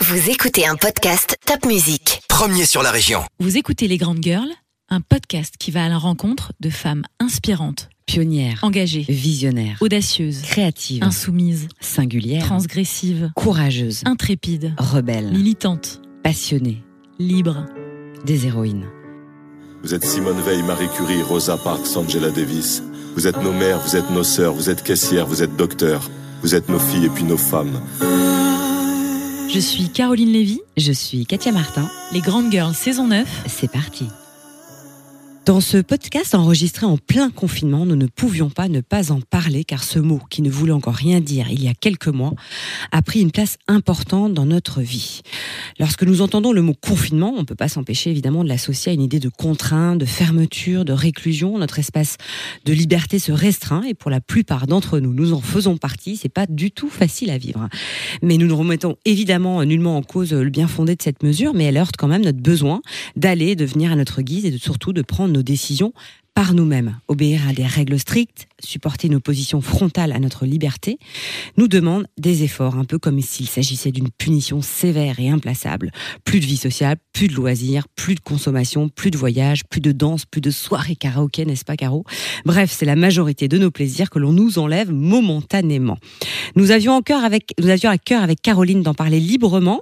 Vous écoutez un podcast Top Music. Premier sur la région. Vous écoutez Les Grandes Girls, un podcast qui va à la rencontre de femmes inspirantes, Pionnière, engagées, visionnaire, audacieuses, créative, insoumises, singulière, transgressives, courageuse, intrépides, rebelle, militantes, passionnée, libres. des héroïnes. Vous êtes Simone Veil, Marie Curie, Rosa Parks, Angela Davis. Vous êtes nos mères, vous êtes nos sœurs, vous êtes caissières, vous êtes docteurs. Vous êtes nos filles et puis nos femmes. Je suis Caroline Lévy, Je suis Katia Martin, Les Grandes Girls saison 9. c'est parti. Dans ce podcast enregistré en plein confinement, nous ne pouvions pas ne pas en parler car ce mot, qui ne voulait encore rien dire il y a quelques mois, a pris une place importante dans notre vie. Lorsque nous entendons le mot confinement, on ne peut pas s'empêcher évidemment de l'associer à une idée de contrainte, de fermeture, de réclusion. Notre espace de liberté se restreint et pour la plupart d'entre nous, nous en faisons partie. C'est pas du tout facile à vivre. Mais nous ne remettons évidemment nullement en cause le bien fondé de cette mesure, mais elle heurte quand même notre besoin d'aller, de venir à notre guise et de, surtout de prendre nos décisions par nous-mêmes. Obéir à des règles strictes, supporter une opposition frontale à notre liberté, nous demande des efforts, un peu comme s'il s'agissait d'une punition sévère et implaçable. Plus de vie sociale, plus de loisirs, plus de consommation, plus de voyages, plus de danse, plus de soirées karaoké, n'est-ce pas Caro? Bref, c'est la majorité de nos plaisirs que l'on nous enlève momentanément. Nous avions, en cœur avec, nous avions à cœur avec Caroline d'en parler librement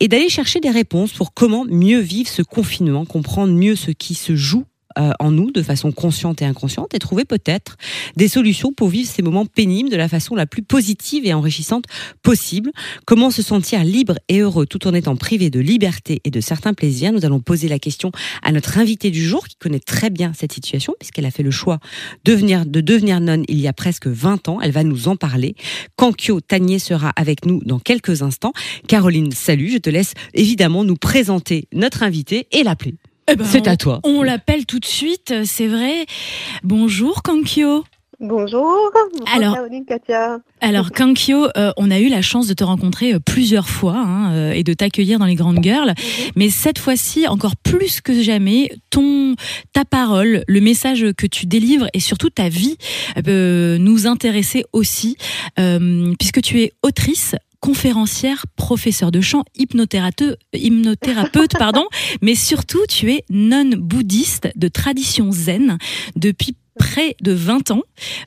et d'aller chercher des réponses pour comment mieux vivre ce confinement, comprendre mieux ce qui se joue euh, en nous de façon consciente et inconsciente et trouver peut-être des solutions pour vivre ces moments pénibles de la façon la plus positive et enrichissante possible. Comment se sentir libre et heureux tout en étant privé de liberté et de certains plaisirs? Nous allons poser la question à notre invitée du jour qui connaît très bien cette situation puisqu'elle a fait le choix de, venir, de devenir nonne il y a presque 20 ans. Elle va nous en parler. Kankyo Tanier sera avec nous dans quelques instants. Caroline, salut. Je te laisse évidemment nous présenter notre invitée et l'appeler. Eh ben, C'est on- à toi. On l'appelle tout de suite, c'est vrai. Bonjour Kankyo. Bonjour. Bonjour Alors- Caroline, Katia. Alors Kankyo, euh, on a eu la chance de te rencontrer euh, plusieurs fois hein, euh, et de t'accueillir dans les Grandes Girls. Mais cette fois-ci, encore plus que jamais, ton, ta parole, le message que tu délivres et surtout ta vie euh, nous intéressait aussi, euh, puisque tu es autrice conférencière, professeur de chant, hypnothérapeute, pardon, mais surtout tu es nonne bouddhiste de tradition zen. Depuis près de 20 ans.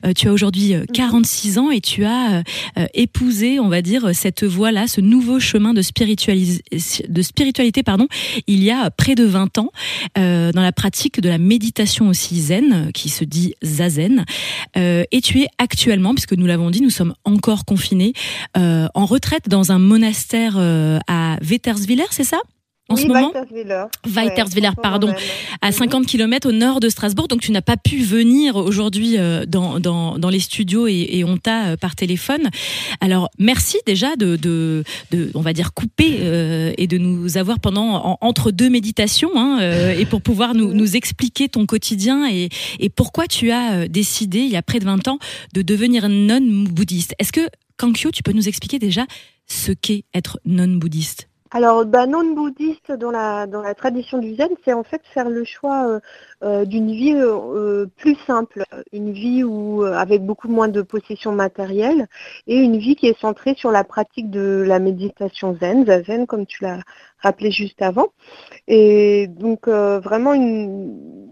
Euh, tu as aujourd'hui euh, 46 ans et tu as euh, euh, épousé, on va dire, cette voie-là, ce nouveau chemin de, spiritualité, pardon, il y a près de 20 ans, euh, dans la pratique de la méditation aussi zen, euh, qui se dit zazen. Euh, et tu es actuellement, puisque nous l'avons dit, nous sommes encore confinés, euh, en retraite dans un monastère euh, à Vetterswiller, c'est ça? En oui, ce moment Weiterswiller. Ouais, pardon. à 50 km au nord de Strasbourg, donc tu n'as pas pu venir aujourd'hui euh, dans, dans, dans les studios et, et on t'a euh, par téléphone. Alors merci déjà de, de, de on va dire couper euh, et de nous avoir pendant en- entre deux méditations hein, euh, et pour pouvoir nous, nous expliquer ton quotidien et, et pourquoi tu as euh, décidé il y a près de 20 ans de devenir non bouddhiste. Est-ce que Kankyo, tu peux nous expliquer déjà ce qu'est être non bouddhiste Alors, bah, non-bouddhiste dans la, dans la tradition du zen, c'est en fait faire le choix euh, euh, d'une vie euh, plus simple, une vie où, avec beaucoup moins de possessions matérielles et une vie qui est centrée sur la pratique de la méditation zen, zazen comme tu l'as rappelé juste avant. Et donc, vraiment, une,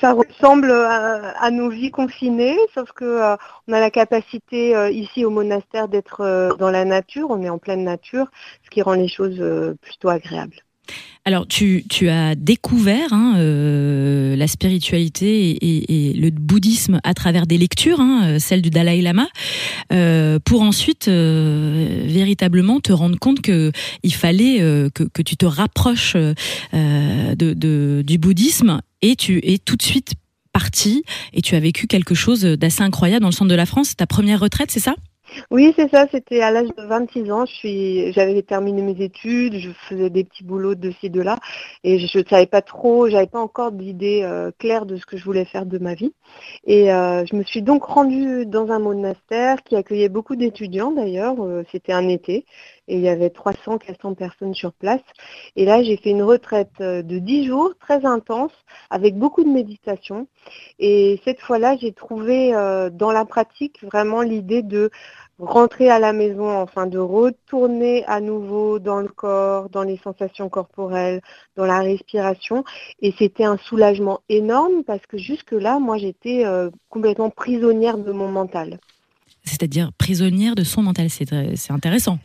ça ressemble à, à nos vies confinées, sauf que euh, on a la capacité euh, ici au monastère d'être euh, dans la nature, on est en pleine nature, ce qui rend les choses euh, plutôt agréables. Alors, tu, tu as découvert hein, euh, la spiritualité et, le bouddhisme à travers des lectures, hein, euh, celles du Dalai Lama, euh, pour ensuite véritablement te rendre compte que il fallait que, tu te rapproches du bouddhisme et tu es tout de suite parti et tu as vécu quelque chose d'assez incroyable dans le centre de la France. Ta première retraite, c'est ça? Oui, c'est ça, c'était à l'âge de 26 ans, j'avais terminé mes études, je faisais des petits boulots de ci, de là, et je ne savais pas trop, j'avais pas encore d'idée euh, claire de ce que je voulais faire de ma vie. Et euh, je me suis donc rendue dans un monastère qui accueillait beaucoup d'étudiants d'ailleurs, euh, c'était un été, et il y avait 300, 400 personnes sur place. Et là, j'ai fait une retraite euh, de 10 jours, très intense, avec beaucoup de méditation. Et cette fois-là, j'ai trouvé euh, dans la pratique vraiment l'idée de rentrer à la maison enfin de retourner à nouveau dans le corps, dans les sensations corporelles, dans la respiration. Et c'était un soulagement énorme parce que jusque-là, moi, j'étais euh, complètement prisonnière de mon mental. C'est-à-dire prisonnière de son mental, c'est intéressant.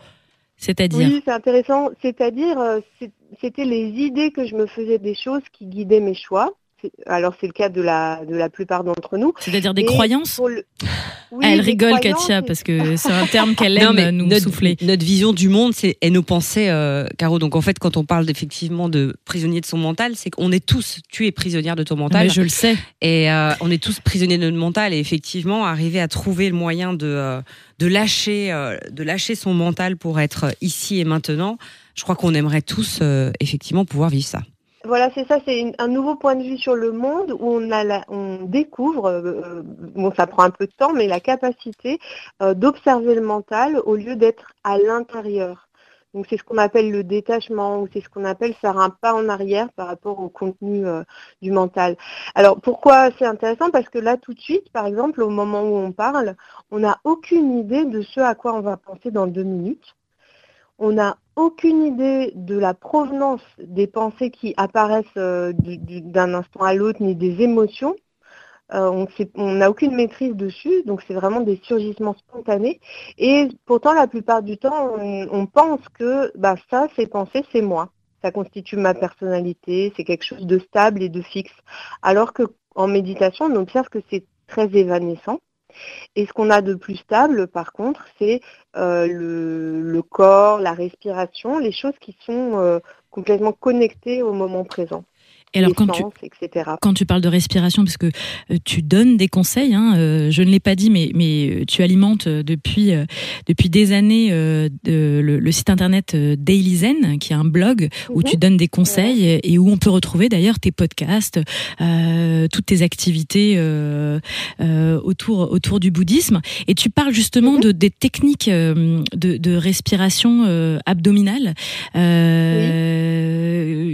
C'est-à-dire Oui, c'est intéressant. C'est-à-dire, euh, c'était les idées que je me faisais des choses qui guidaient mes choix alors c'est le cas de la, de la plupart d'entre nous. C'est-à-dire des croyances Elle rigole, Katia, parce que c'est un terme qu'elle aime nous notre, souffler. Notre vision du monde c'est, et nos pensées, euh, Caro. Donc en fait, quand on parle effectivement de prisonnier de son mental, c'est qu'on est tous, tu es prisonnière de ton mental. Mais je le sais. Et euh, on est tous prisonniers de notre mental. Et effectivement, arriver à trouver le moyen de, euh, de, lâcher, de lâcher son mental pour être ici et maintenant, je crois qu'on aimerait tous effectivement pouvoir vivre ça. Voilà, c'est ça, c'est un nouveau point de vue sur le monde où on, découvre, euh, euh, bon ça prend un peu de temps, mais la capacité euh, d'observer le mental au lieu d'être à l'intérieur. Donc c'est ce qu'on appelle le détachement ou c'est ce qu'on appelle faire un pas en arrière par rapport au contenu du mental. Alors pourquoi c'est intéressant? Parce que là tout de suite, par exemple, au moment où on parle, on n'a aucune idée de ce à quoi on va penser dans deux minutes. On n'a aucune idée de la provenance des pensées qui apparaissent euh, d'un instant à l'autre, ni des émotions. Euh, on n'a aucune maîtrise dessus, donc c'est vraiment des surgissements spontanés. Et pourtant, la plupart du temps, on, pense que bah, ça, ces pensées, c'est moi. Ça constitue ma personnalité, c'est quelque chose de stable et de fixe. Alors qu'en méditation, on observe que c'est très évanescent. Et ce qu'on a de plus stable, par contre, c'est euh, le, corps, la respiration, les choses qui sont euh, complètement connectées au moment présent. Et alors, quand tu, quand tu parles de respiration, parce que euh, tu donnes des conseils, hein, euh, je ne l'ai pas dit, mais, mais euh, tu alimentes depuis, depuis des années le, site internet Daily Zen, qui est un blog où mhm. tu donnes des conseils et où on peut retrouver d'ailleurs tes podcasts, toutes tes activités autour, autour du bouddhisme. Et tu parles justement mhm. de, des techniques de, de respiration abdominale,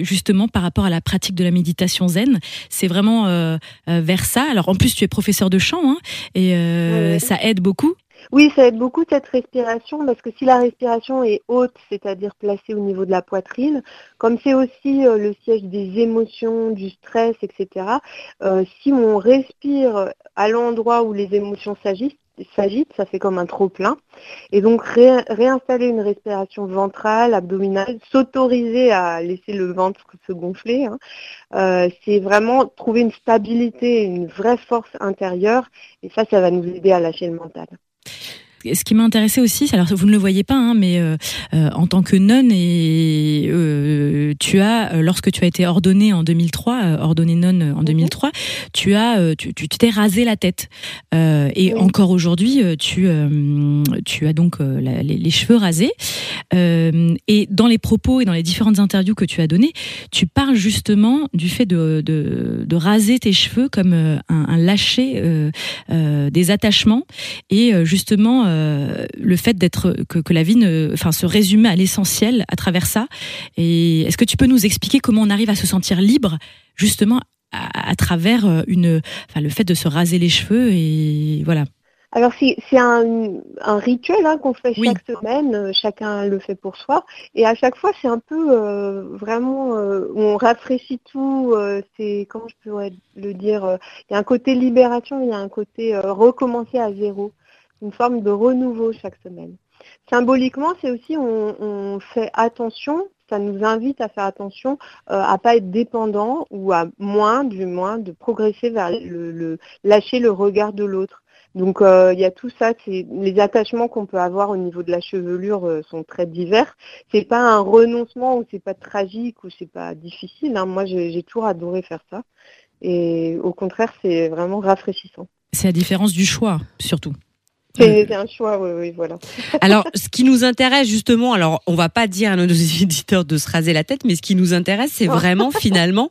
justement par rapport à la pratique de la méditation zen. C'est vraiment euh, euh, vers ça. Alors en plus, tu es professeur de chant hein, et euh, ça aide beaucoup. Oui, ça aide beaucoup cette respiration parce que si la respiration est haute, c'est-à-dire placée au niveau de la poitrine, comme c'est aussi le siège des émotions, du stress, etc., si on respire à l'endroit où les émotions s'agissent, s'agite, ça fait comme un trop-plein. Et donc réinstaller une respiration ventrale, abdominale, s'autoriser à laisser le ventre se gonfler, hein. euh, c'est vraiment trouver une stabilité, une vraie force intérieure. Et ça, ça va nous aider à lâcher le mental ce qui m'a intéressé aussi, alors vous ne le voyez pas, hein, mais euh, euh, en tant que nonne, et euh, tu as, lorsque tu as été ordonnée en 2003, ordonnée nonne en 2003, mhm. tu as, tu t'es rasé la tête. et encore aujourd'hui, tu, tu as donc les, cheveux rasés. et dans les propos et dans les différentes interviews que tu as données, tu parles justement du fait de, de, de raser tes cheveux comme un, un lâcher des attachements et justement euh, le fait d'être que, la vie ne, enfin, se résume à l'essentiel à travers ça. Et est-ce que tu peux nous expliquer comment on arrive à se sentir libre justement à, travers euh, une, enfin, le fait de se raser les cheveux et voilà. Alors c'est un, un, rituel hein, qu'on fait chaque semaine, euh, chacun le fait pour soi, et à chaque fois c'est un peu vraiment on rafraîchit tout, c'est comment je pourrais le dire, il y a un côté libération, il y a un côté recommencer à zéro une forme de renouveau chaque semaine. Symboliquement, c'est aussi on, fait attention, ça nous invite à faire attention euh, à pas être dépendant ou à moins, du moins, de progresser vers le, lâcher le regard de l'autre. Donc euh, il y a tout ça, les attachements qu'on peut avoir au niveau de la chevelure euh, sont très divers. C'est pas un renoncement ou c'est pas tragique ou c'est pas difficile. Hein. Moi j'ai toujours adoré faire ça et au contraire c'est vraiment rafraîchissant. C'est la différence du choix surtout. C'est un choix, oui, oui, voilà. Alors, ce qui nous intéresse justement, alors on va pas dire à nos éditeurs de se raser la tête, mais ce qui nous intéresse, c'est vraiment finalement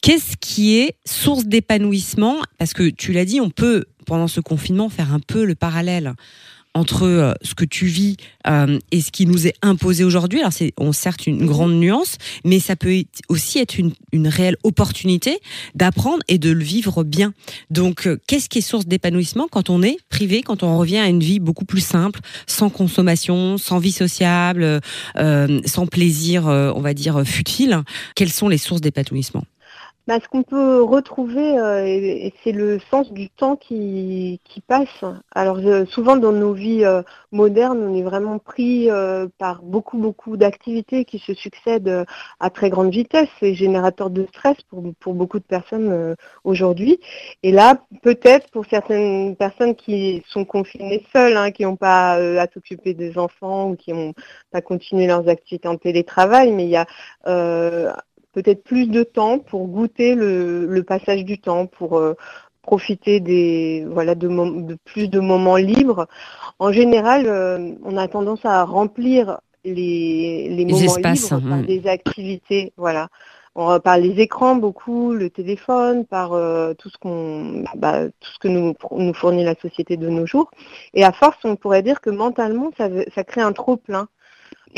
qu'est-ce qui est source d'épanouissement, parce que tu l'as dit, on peut pendant ce confinement faire un peu le parallèle entre euh, ce que tu vis euh, et ce qui nous est imposé aujourd'hui. Alors c'est, on certes une grande nuance, mais ça peut aussi être une, une réelle opportunité d'apprendre et de le vivre bien. Donc, euh, qu'est-ce qui est source d'épanouissement quand on est privé, quand on revient à une vie beaucoup plus simple, sans consommation, sans vie sociable, euh, sans plaisir, on va dire futile? Quelles sont les sources d'épanouissement? Bah, ce qu'on peut retrouver, euh, c'est le sens du temps qui, passe. Alors souvent dans nos vies euh, modernes, on est vraiment pris euh, par beaucoup beaucoup d'activités qui se succèdent à très grande vitesse. C'est générateur de stress pour, pour beaucoup de personnes aujourd'hui. Et là, peut-être pour certaines personnes qui sont confinées seules, hein, qui n'ont pas à s'occuper des enfants ou qui n'ont pas continué leurs activités en télétravail, mais il y a peut-être plus de temps pour goûter le, passage du temps, pour euh, profiter des voilà de, plus de moments libres. En général, euh, on a tendance à remplir les, les, moments espaces, libres par hmm. des activités, voilà. On, par les écrans beaucoup, le téléphone, par euh, tout ce qu'on, bah, tout ce que nous, nous fournit la société de nos jours. Et à force, on pourrait dire que mentalement, ça, ça crée un trop plein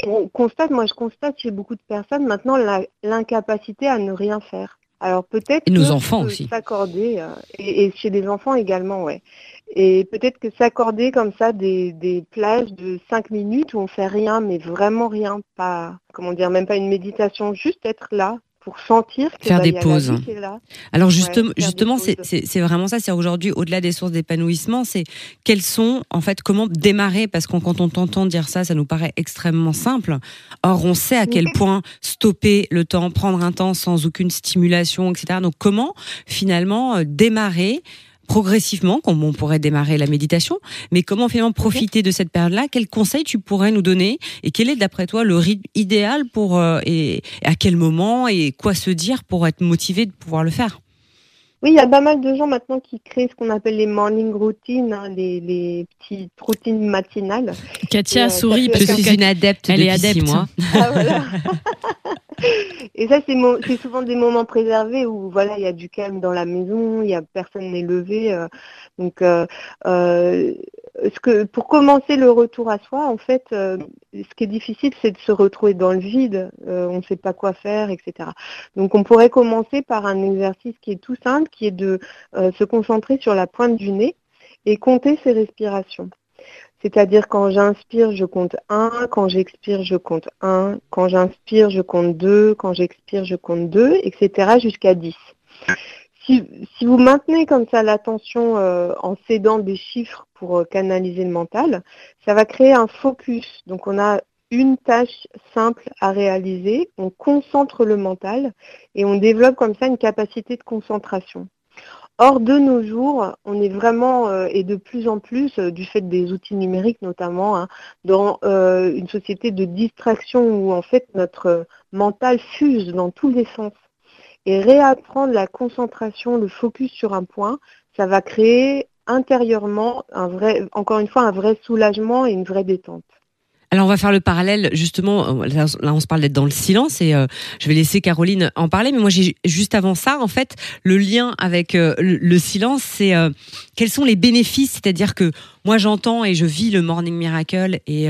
on constate, moi je constate chez beaucoup de personnes maintenant l'incapacité à ne rien faire. Alors peut-être nos enfants aussi s'accorder euh, et, chez les enfants également, ouais. Et peut-être que s'accorder comme ça des, des plages de 5 minutes où on fait rien, mais vraiment rien, pas comment dire, même pas une méditation, juste être là, pour sentir que faire bah, des pauses. Alors justement, justement, c'est vraiment ça. C'est aujourd'hui, au-delà des sources d'épanouissement, c'est quelles sont en fait comment démarrer? Parce que quand on t'entend dire ça, ça nous paraît extrêmement simple. Or, on sait à quel point stopper le temps, prendre un temps sans aucune stimulation, etc. Donc, comment finalement euh, démarrer progressivement, comme on pourrait démarrer la méditation, mais comment finalement profiter de cette période-là? Quels conseils tu pourrais nous donner? Et quel est d'après toi le rythme idéal pour euh, et à quel moment et quoi se dire pour être motivé de pouvoir le faire? Oui, il y a pas mal de gens maintenant qui créent ce qu'on appelle les morning routines, hein, les, petites routines matinales. Katia euh, sourit parce que je suis une adepte elle est adepte. moi. Ah, voilà. Et ça, c'est souvent des moments préservés où voilà, il y a du calme dans la maison, il a personne n'est levé. Euh, donc, euh, euh, pour commencer le retour à soi, en fait, ce qui est difficile, c'est de se retrouver dans le vide. on ne sait pas quoi faire, etc. Donc, on pourrait commencer par un exercice qui est tout simple, qui est de se concentrer sur la pointe du nez et compter ses respirations. C'est-à-dire quand j'inspire, je compte 1, quand j'expire, je compte 1, quand j'inspire, je compte 2, quand j'expire, je compte 2, etc. jusqu'à 10. Si, vous maintenez comme ça l'attention euh, en cédant des chiffres pour euh, canaliser le mental, ça va créer un focus. Donc on a une tâche simple à réaliser, on concentre le mental et on développe comme ça une capacité de concentration. Or, de nos jours, on est vraiment, euh, et de plus en plus, euh, du fait des outils numériques notamment, hein, dans euh, une société de distraction où en fait notre mental fuse dans tous les sens. Et réapprendre la concentration, le focus sur un point, ça va créer intérieurement encore une fois, un vrai soulagement et une vraie détente. Alors on va faire le parallèle justement. Euh, là, on se parle d'être dans le silence et euh, je vais laisser Caroline en parler. Mais moi, j'ai juste avant ça, en fait, le lien avec euh, le, silence, c'est quels sont les bénéfices? C'est-à-dire que moi, j'entends et je vis le Morning Miracle et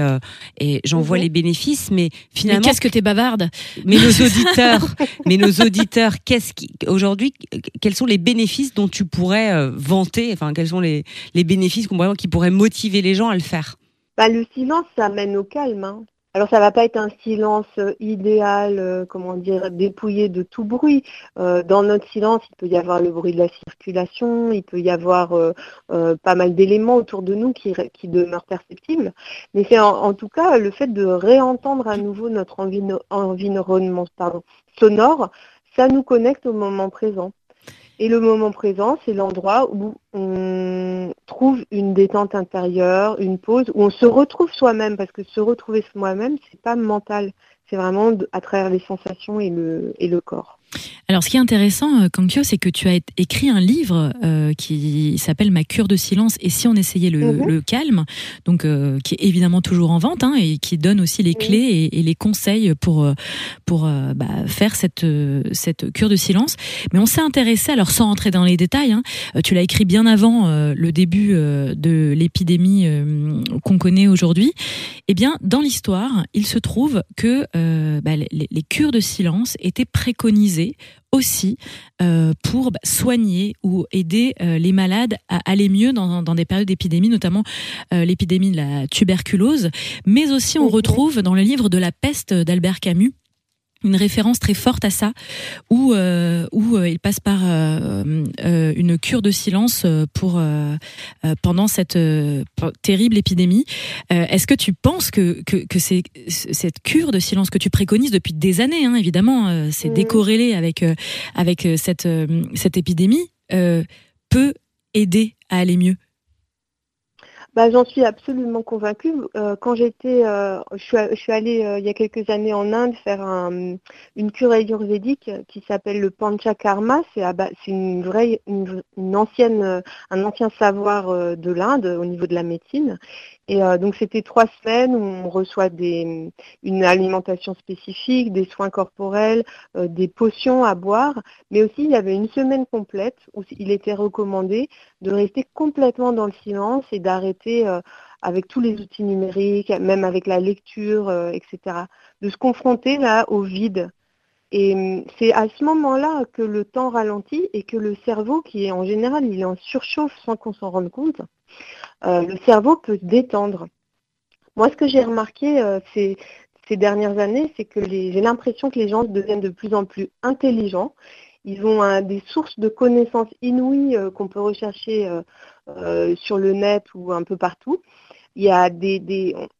et j'en vois mhm. les bénéfices, mais finalement, qu'est-ce que t'es bavarde? Mais nos auditeurs, mais nos auditeurs, qu'est-ce qui aujourd'hui, quels sont les bénéfices dont tu pourrais vanter? Enfin, quels sont les les bénéfices qui pourraient motiver les gens à le faire? Le silence, ça mène au calme. Hein. Alors ça va pas être un silence euh, idéal, euh, comment dire, dépouillé de tout bruit. Euh, dans notre silence, il peut y avoir le bruit de la circulation, il peut y avoir pas mal d'éléments autour de nous qui, qui demeurent perceptibles. Mais c'est en, tout cas le fait de réentendre à nouveau notre environnement sonore, ça nous connecte au moment présent. Et le moment présent, c'est l'endroit où on trouve une détente intérieure, une pause, où on se retrouve soi-même, parce que se retrouver soi-même, c'est pas mental, c'est vraiment à travers les sensations et le, et le corps. Alors, ce qui est intéressant, euh, Kankyo, c'est que tu as écrit un livre euh, qui s'appelle Ma cure de silence et si on essayait le, mhm. calme, donc euh, qui est évidemment toujours en vente hein, et qui donne aussi les clés et, les conseils pour pour bah, faire cette cette cure de silence. Mais on s'est intéressé, alors sans rentrer dans les détails, hein, tu l'as écrit bien avant le début de l'épidémie qu'on connaît aujourd'hui. Eh bien, dans l'histoire, il se trouve que bah, les, les cures de silence étaient préconisées aussi euh, pour bah, soigner ou aider euh, les malades à aller mieux dans, des périodes d'épidémie, notamment euh, l'épidémie de la tuberculose. Mais aussi, on retrouve dans le livre de la peste d'Albert Camus une référence très forte à ça, où euh, où euh, il passe par euh, une cure de silence pour pendant cette terrible épidémie. Est-ce que tu penses que que, que c'est cette cure de silence que tu préconises depuis des années, hein, évidemment, c'est décorrélé avec avec cette cette épidémie, peut aider à aller mieux? Bah, J'en suis absolument convaincue. Euh, quand j'étais, euh, je, suis, allée euh, il y a quelques années en Inde faire un, une cure ayurvédique qui s'appelle le panchakarma. C'est une vraie, une, ancienne, un ancien savoir de l'Inde au niveau de la médecine. Et euh, donc c'était trois semaines où on reçoit une alimentation spécifique, des soins corporels, euh, des potions à boire, mais aussi il y avait une semaine complète où il était recommandé de rester complètement dans le silence et d'arrêter euh, avec tous les outils numériques, même avec la lecture, etc., de se confronter là au vide. Et c'est à ce moment-là que le temps ralentit et que le cerveau, qui est en général, il est en surchauffe sans qu'on s'en rende compte, euh, le cerveau peut se détendre. Moi, ce que j'ai remarqué euh, ces, dernières années, c'est que j'ai l'impression que les gens deviennent de plus en plus intelligents. Ils ont des sources de connaissances inouïes euh, qu'on peut rechercher sur le net ou un peu partout.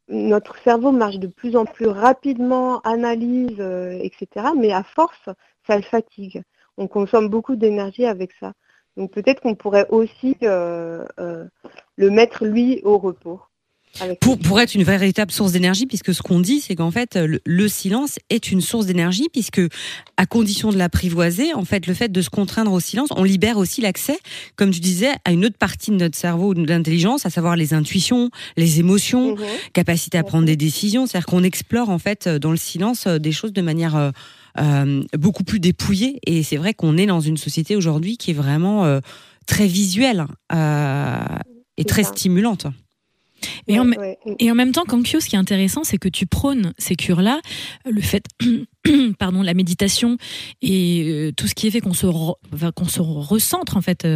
Notre cerveau marche de plus en plus rapidement, analyse, etc. Mais à force, ça le fatigue. On consomme beaucoup d'énergie avec ça. Donc peut-être qu'on pourrait aussi euh, euh, le mettre lui au repos. Pour, pour, être une véritable source d'énergie, puisque ce qu'on dit, c'est qu'en fait, le, silence est une source d'énergie, puisque à condition de l'apprivoiser, en fait, le fait de se contraindre au silence, on libère aussi l'accès, comme tu disais, à une autre partie de notre cerveau, de l'intelligence, à savoir les intuitions, les émotions, mhm. capacité à prendre des décisions. C'est-à-dire qu'on explore, en fait, dans le silence, des choses de manière euh, beaucoup plus dépouillée. Et c'est vrai qu'on est dans une société aujourd'hui qui est vraiment euh, très visuelle euh, et très stimulante. Et, en, et, en, même temps, Kankyo, ce qui est intéressant, c'est que tu prônes ces cures-là, le fait, pardon, la méditation et tout ce qui est fait qu'on se, qu'on se recentre en fait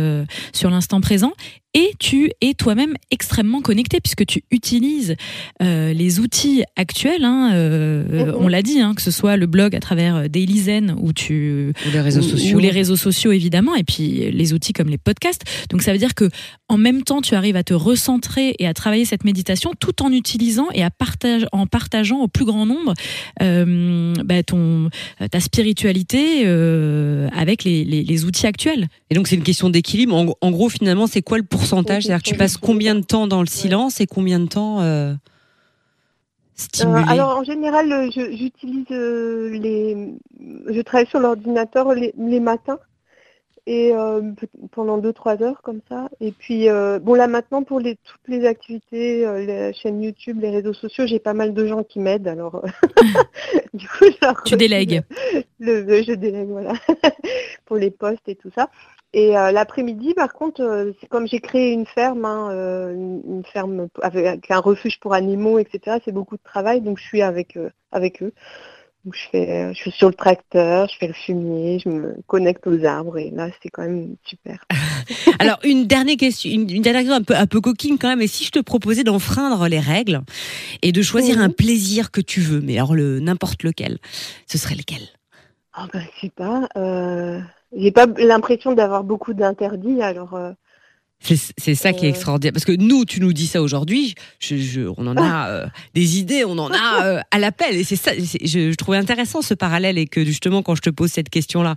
sur l'instant présent et tu es toi-même extrêmement connecté puisque tu utilises euh, les outils actuels. Hein, euh, mhm. On l'a dit, hein, que ce soit le blog à travers euh, Daily Zen ou tu ou les réseaux sociaux, ou les réseaux sociaux évidemment, et puis les outils comme les podcasts. Donc ça veut dire que en même temps tu arrives à te recentrer et à travailler cette méditation tout en utilisant et à partage, en partageant au plus grand nombre euh, bah, ton ta spiritualité avec les, les, les, outils actuels. Et donc c'est une question d'équilibre. En, en, gros finalement c'est quoi le pourcentage C'est-à-dire que tu passes combien de temps dans le silence et combien de temps euh, stimulé euh, Alors en général, euh, j'utilise les, je travaille sur l'ordinateur les, matins et pendant 2-3 heures comme ça. Et puis bon là maintenant pour les, toutes les activités, les chaînes YouTube, les réseaux sociaux, j'ai pas mal de gens qui m'aident. Alors du coup, tu délègues. Le, je délègue voilà pour les posts et tout ça. Et euh, l'après-midi, par contre, euh, c'est comme j'ai créé une ferme, hein, euh, une, ferme avec un refuge pour animaux, etc. C'est beaucoup de travail, donc je suis avec avec eux. Donc je fais, je suis sur le tracteur, je fais le fumier, je me connecte aux arbres et là c'est quand même super. Alors une dernière question, une, dernière question un peu un peu coquine quand même. Et si je te proposais d'enfreindre les règles et de choisir un plaisir que tu veux, mais alors le n'importe lequel, ce serait lequel? Ah oh ben je sais pas. J'ai pas l'impression d'avoir beaucoup d'interdits, alors. Euh, c'est ça qui est euh, extraordinaire. Parce que nous, tu nous dis ça aujourd'hui, on en a euh, des idées, on en a à l'appel. Et c'est ça, je, trouvais intéressant ce parallèle et que justement, quand je te pose cette question-là.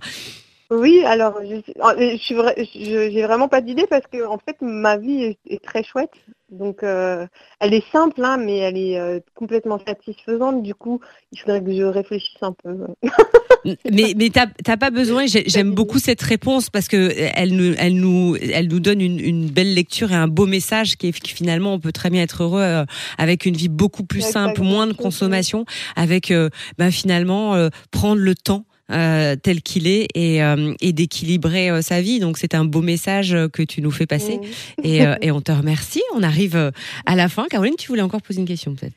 Oui, alors, je, j'ai vraiment pas d'idée parce que, en fait, ma vie est, très chouette. Donc, euh, elle est simple, hein, mais elle est euh, complètement satisfaisante. Du coup, il faudrait que je réfléchisse un peu. mais mais t'as pas besoin. J'aime beaucoup cette réponse parce que elle nous elle nous elle nous donne une, une belle lecture et un beau message qui est que finalement on peut très bien être heureux euh, avec une vie beaucoup plus simple, moins de consommation, avec ben, finalement prendre le temps euh, tel qu'il est et, euh, et d'équilibrer euh, sa vie. Donc c'est un beau message que tu nous fais passer et, et, on te remercie. On arrive à la fin. Caroline, tu voulais encore poser une question peut-être?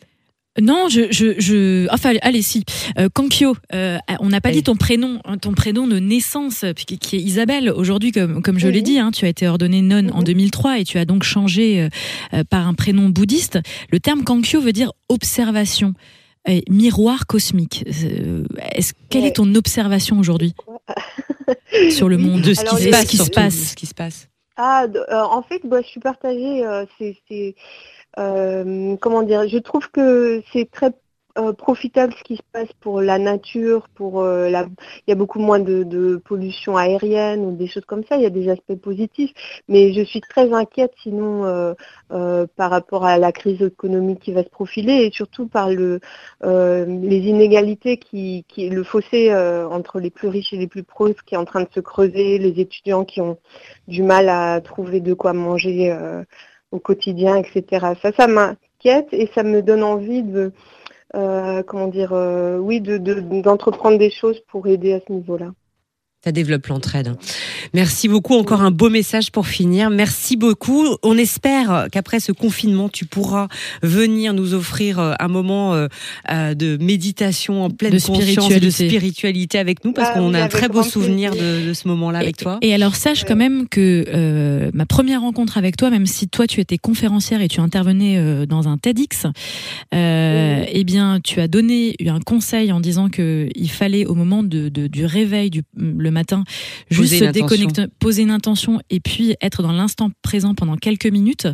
Non, je, je, je, enfin, allez, si. Euh, Kankyo, on n'a pas dit ton prénom, hein, ton prénom de naissance, qui est Isabelle. Aujourd'hui, comme, comme je l'ai dit, hein, tu as été ordonnée nonne en 2003 et tu as donc changé par un prénom bouddhiste. Le terme Kankyo veut dire observation miroir cosmique. Euh, est-ce quelle est ton observation aujourd'hui sur le monde de ce qui, se passe, qui se passe, ce qui se passe Ah, euh, en fait, bah, je suis partagée. Euh, c'est, comment dire Je trouve que c'est très euh, profitable ce qui se passe pour la nature, pour euh, la... il y a beaucoup moins de, pollution aérienne ou des choses comme ça, il y a des aspects positifs, mais je suis très inquiète sinon euh, par rapport à la crise économique qui va se profiler et surtout par le, les inégalités qui, qui le fossé entre les plus riches et les plus pauvres qui est en train de se creuser, les étudiants qui ont du mal à trouver de quoi manger au quotidien, etc. Ça, ça m'inquiète et ça me donne envie de comment dire, euh, oui, d'entreprendre des choses pour aider à ce niveau-là ça développe l'entraide. Merci beaucoup. Encore un beau message pour finir. Merci beaucoup. On espère qu'après ce confinement, tu pourras venir nous offrir euh, un moment euh, euh, de méditation en pleine conscience, de spiritualité avec nous, parce ah qu'on a un très beau souvenir de, ce moment-là avec toi. Et alors sache quand même que ma première rencontre avec toi, même si toi tu étais conférencière et tu intervenais dans un TEDx, eh bien tu as donné un conseil en disant que il fallait au moment de, du réveil du le matin, juste se déconnecter, poser une intention et puis être dans l'instant présent pendant quelques minutes,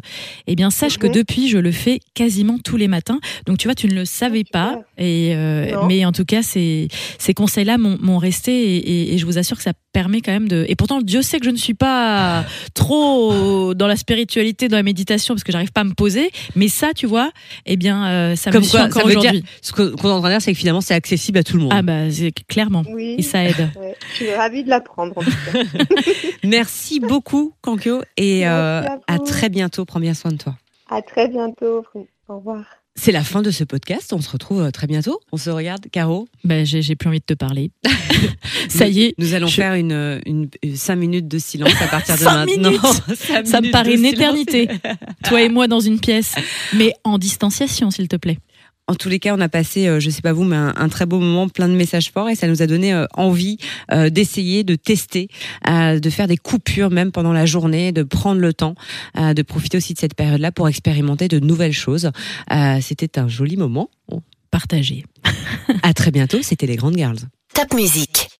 eh bien sache que mhm. depuis je le fais quasiment tous les matins. Donc tu vois, tu ne le savais ah, pas, et euh, mais en tout cas ces ces conseils-là m'ont resté et, je vous assure que ça permet quand même de. Et pourtant Dieu sait que je ne suis pas trop dans la spiritualité, dans la méditation parce que j'arrive pas à me poser, mais ça tu vois, eh bien euh, ça me suit encore aujourd'hui. Ce qu'on est en train de dire, c'est que finalement c'est accessible à tout le monde. Ah bah clairement, et ça aide de l'apprendre. Merci beaucoup, Kankyo, et euh, à, très bientôt. Prends bien soin de toi. À très bientôt. Au revoir. C'est la fin de ce podcast. On se retrouve euh, très bientôt. On se regarde, Caro? Ben, j'ai plus envie de te parler. Ça y est. Nous allons faire une, une, cinq minutes de silence à partir de maintenant. Ça me paraît une éternité. Toi et moi dans une pièce, mais en distanciation, s'il te plaît. En tous les cas, on a passé, euh, je sais pas vous, mais un, très beau moment, plein de messages forts et ça nous a donné euh, envie euh, d'essayer, de tester, de faire des coupures même pendant la journée, de prendre le temps, de profiter aussi de cette période-là pour expérimenter de nouvelles choses. C'était un joli moment. Partagé. à très bientôt. C'était les Grandes Girls. Top musique.